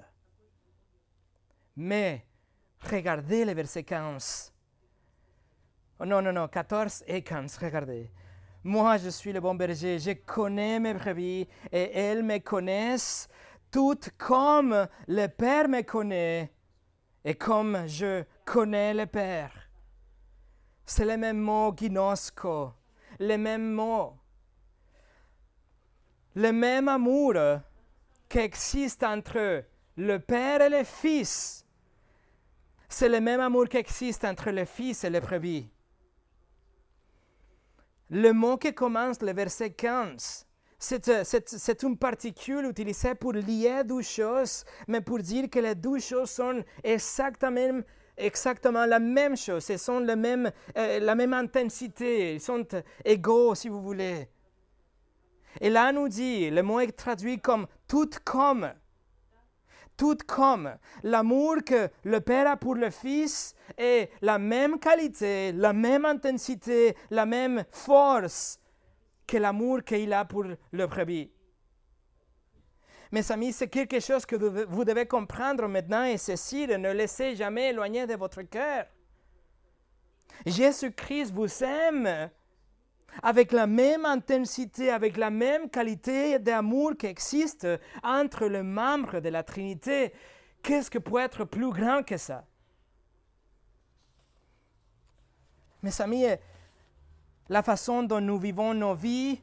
Mais regardez le verset 15. non, non, non, 14 et 15, regardez. Moi, je suis le bon berger, je connais mes brebis et elles me connaissent toutes comme le Père me connaît et comme je connais le Père. C'est le même mot ginosco, le même mot, le même amour qui existe entre le Père et le Fils. C'est le même amour qui existe entre le Fils et le brebis. Le mot qui commence le verset 15 euh, c'est une particule utilisée pour lier deux choses, mais pour dire que les deux choses sont exactement, exactement la même chose, elles sont la même, euh, la même intensité, ils sont égaux si vous voulez. Et là, nous dit, le mot est traduit comme tout comme. Tout comme l'amour que le Père a pour le Fils est la même qualité, la même intensité, la même force que l'amour qu'il a pour le brebis. Mes amis, c'est quelque chose que vous devez comprendre maintenant et et ne laissez jamais éloigner de votre cœur. Jésus-Christ vous aime avec la même intensité, avec la même qualité d'amour qui existe entre les membres de la Trinité. Qu'est-ce que peut être plus grand que ça? Mes amis, la façon dont nous vivons nos vies,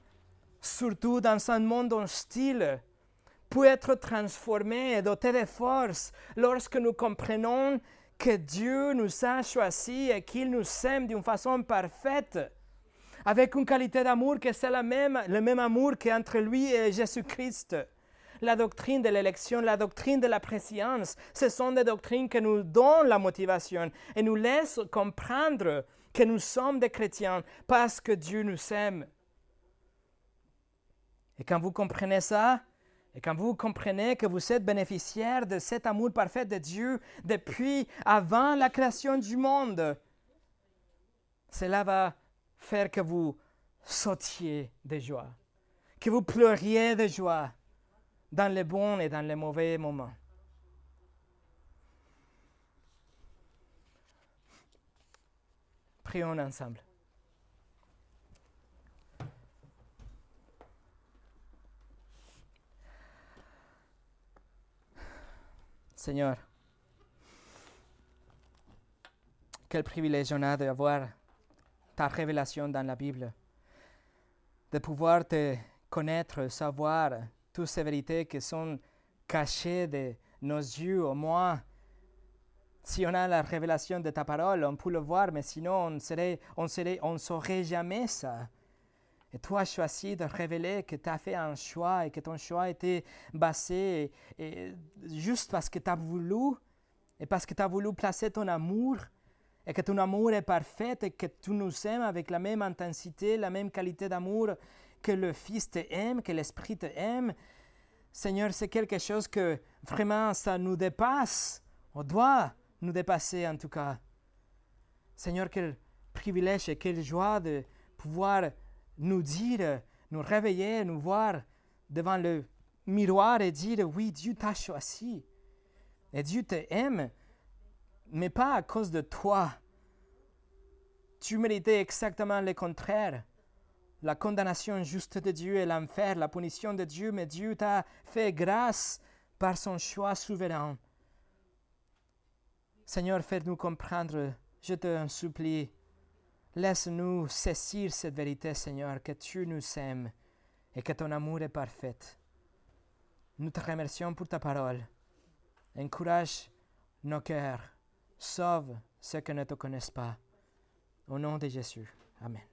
surtout dans un monde hostile, peut être transformée et dotée de force lorsque nous comprenons que Dieu nous a choisis et qu'il nous aime d'une façon parfaite, avec une qualité d'amour qui est la même, le même amour qu'entre lui et Jésus-Christ. La doctrine de l'élection, la doctrine de la préscience, ce sont des doctrines qui nous donnent la motivation et nous laissent comprendre que nous sommes des chrétiens parce que Dieu nous aime. Et quand vous comprenez ça, et quand vous comprenez que vous êtes bénéficiaire de cet amour parfait de Dieu depuis avant la création du monde, cela va faire que vous sautiez de joie, que vous pleuriez de joie dans les bons et dans les mauvais moments. Prions ensemble. Seigneur, quel privilège on a d'avoir ta révélation dans la Bible, de pouvoir te connaître, savoir toutes ces vérités qui sont cachées de nos yeux, au moins si on a la révélation de ta parole, on peut le voir, mais sinon on serait, on serait, on saurait jamais ça. Et toi, choisi de révéler que tu as fait un choix et que ton choix était basé et, juste parce que tu as voulu et parce que tu as voulu placer ton amour et que ton amour est parfait et que tu nous aimes avec la même intensité, la même qualité d'amour que le Fils te aime, que l'Esprit te aime. Seigneur, c'est quelque chose que vraiment ça nous dépasse. On doit nous dépasser en tout cas. Seigneur, quel privilège et quelle joie de pouvoir nous dire, nous réveiller, nous voir devant le miroir et dire, oui, Dieu t'a choisi. Et Dieu t'aime, mais pas à cause de toi. Tu méritais exactement le contraire. La condamnation juste de Dieu et l'enfer, la punition de Dieu, mais Dieu t'a fait grâce par son choix souverain. Seigneur, fais-nous comprendre, je te supplie. Laisse-nous saisir cette vérité, Seigneur, que tu nous aimes et que ton amour est parfait. Nous te remercions pour ta parole. encourage nos cœurs, sauve ceux qui ne te connaissent pas. Au nom de Jésus. Amen.